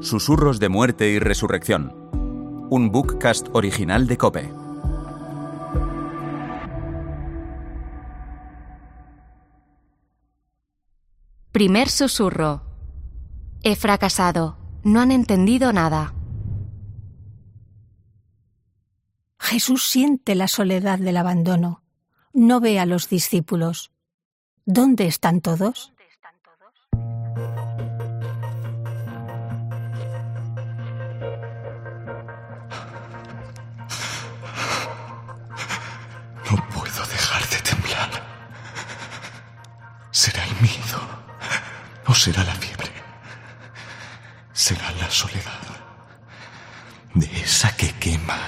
Susurros de muerte y resurrección. Un bookcast original de Cope. Primer susurro. He fracasado. No han entendido nada. Jesús siente la soledad del abandono. No ve a los discípulos. ¿Dónde están todos? ¿Será el miedo o será la fiebre? ¿Será la soledad? De esa que quema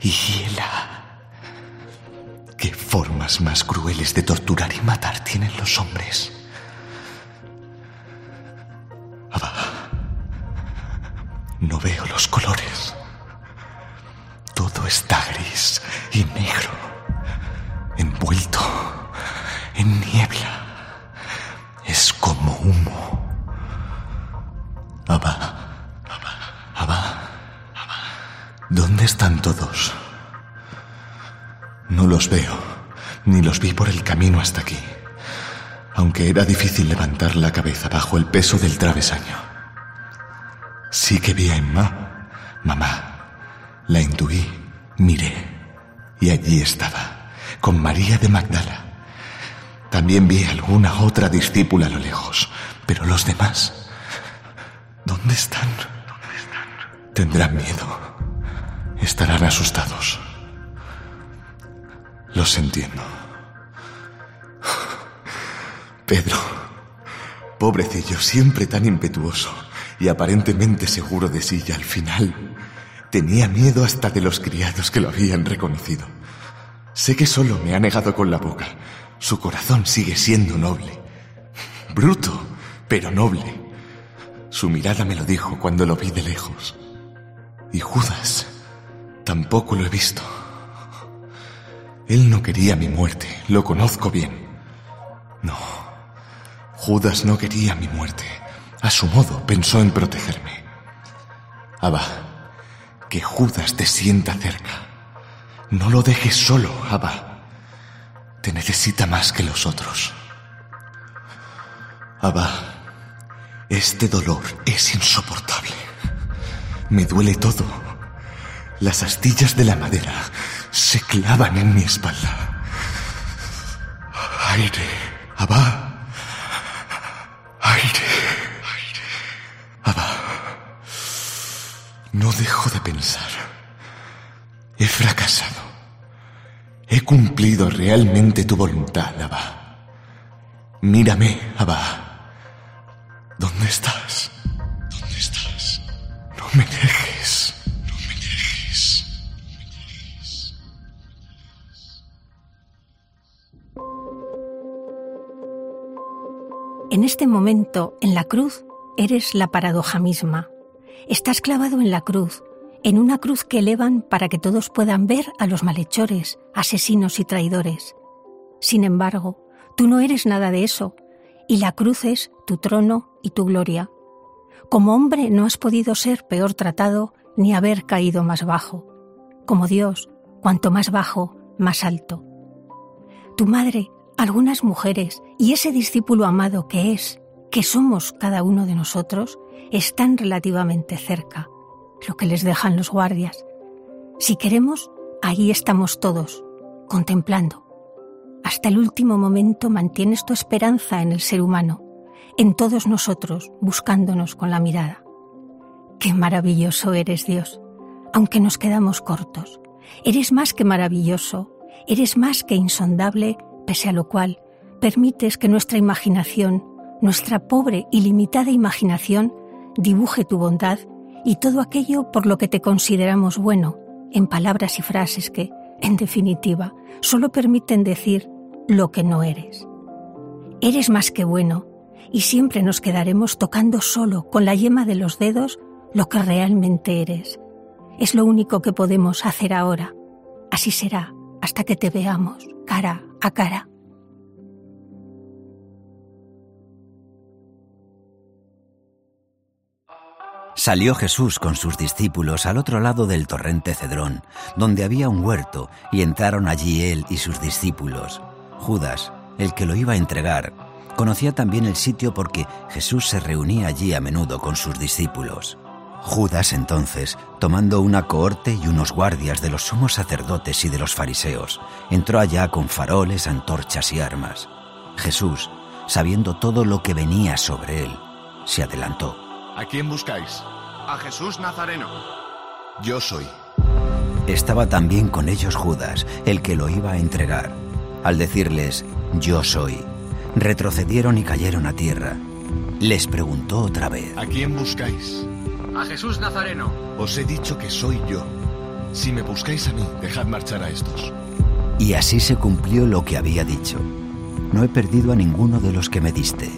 y hiela. ¿Qué formas más crueles de torturar y matar tienen los hombres? Abba, no veo los colores. Todo está gris y negro, envuelto en niebla. Es como humo. Abba, Abba, ¿dónde están todos? No los veo, ni los vi por el camino hasta aquí, aunque era difícil levantar la cabeza bajo el peso del travesaño. Sí que vi a Emma, mamá. La intuí, miré, y allí estaba, con María de Magdala. También vi alguna otra discípula a lo lejos, pero los demás, ¿dónde están? Tendrán miedo, estarán asustados. Los entiendo. Pedro, pobrecillo, siempre tan impetuoso y aparentemente seguro de sí, y al final tenía miedo hasta de los criados que lo habían reconocido. Sé que solo me ha negado con la boca. Su corazón sigue siendo noble. Bruto, pero noble. Su mirada me lo dijo cuando lo vi de lejos. Y Judas, tampoco lo he visto. Él no quería mi muerte, lo conozco bien. No, Judas no quería mi muerte. A su modo pensó en protegerme. Abba, que Judas te sienta cerca. No lo dejes solo, Abba. Te necesita más que los otros. Abba, este dolor es insoportable. Me duele todo. Las astillas de la madera se clavan en mi espalda. Aire, Abba. Aire. Abba. No dejo de pensar. He fracasado. He cumplido realmente tu voluntad, Abba. Mírame, Abba. ¿Dónde estás? ¿Dónde estás? No me dejes. No me dejes. En este momento, en la cruz, eres la paradoja misma. Estás clavado en la cruz, en una cruz que elevan para que todos puedan ver a los malhechores, asesinos y traidores. Sin embargo, tú no eres nada de eso, y la cruz es tu trono y tu gloria. Como hombre no has podido ser peor tratado ni haber caído más bajo. Como Dios, cuanto más bajo, más alto. Tu madre, algunas mujeres y ese discípulo amado que es, que somos cada uno de nosotros, están relativamente cerca, lo que les dejan los guardias. Si queremos, ahí estamos todos, contemplando. Hasta el último momento mantienes tu esperanza en el ser humano, en todos nosotros, buscándonos con la mirada. Qué maravilloso eres, Dios, aunque nos quedamos cortos. Eres más que maravilloso, eres más que insondable, pese a lo cual permites que nuestra imaginación, nuestra pobre y limitada imaginación, dibuje tu bondad y todo aquello por lo que te consideramos bueno, en palabras y frases que, en definitiva, solo permiten decir lo que no eres. Eres más que bueno, y siempre nos quedaremos tocando solo con la yema de los dedos lo que realmente eres. Es lo único que podemos hacer ahora. Así será hasta que te veamos cara a cara. Salió Jesús con sus discípulos al otro lado del torrente Cedrón, donde había un huerto, y entraron allí él y sus discípulos. Judas, el que lo iba a entregar, conocía también el sitio porque Jesús se reunía allí a menudo con sus discípulos. Judas entonces, tomando una cohorte y unos guardias de los sumos sacerdotes y de los fariseos, entró allá con faroles, antorchas y armas. Jesús, sabiendo todo lo que venía sobre él, se adelantó. ¿A quién buscáis? A Jesús Nazareno. Yo soy. Estaba también con ellos Judas, el que lo iba a entregar. Al decirles, yo soy, retrocedieron y cayeron a tierra. Les preguntó otra vez, ¿A quién buscáis? A Jesús Nazareno. Os he dicho que soy yo. Si me buscáis a mí, dejad marchar a estos. y así se cumplió lo que había dicho. No he perdido a ninguno de los que me diste.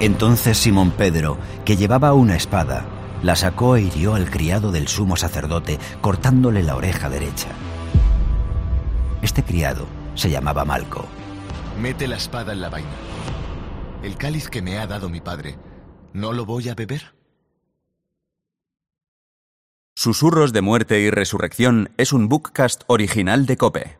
Entonces Simón Pedro, que llevaba una espada, la sacó e hirió al criado del sumo sacerdote, cortándole la oreja derecha. Este criado se llamaba Malco. Mete la espada en la vaina. El cáliz que me ha dado mi padre, ¿no lo voy a beber? Susurros de muerte y resurrección es un bookcast original de Cope.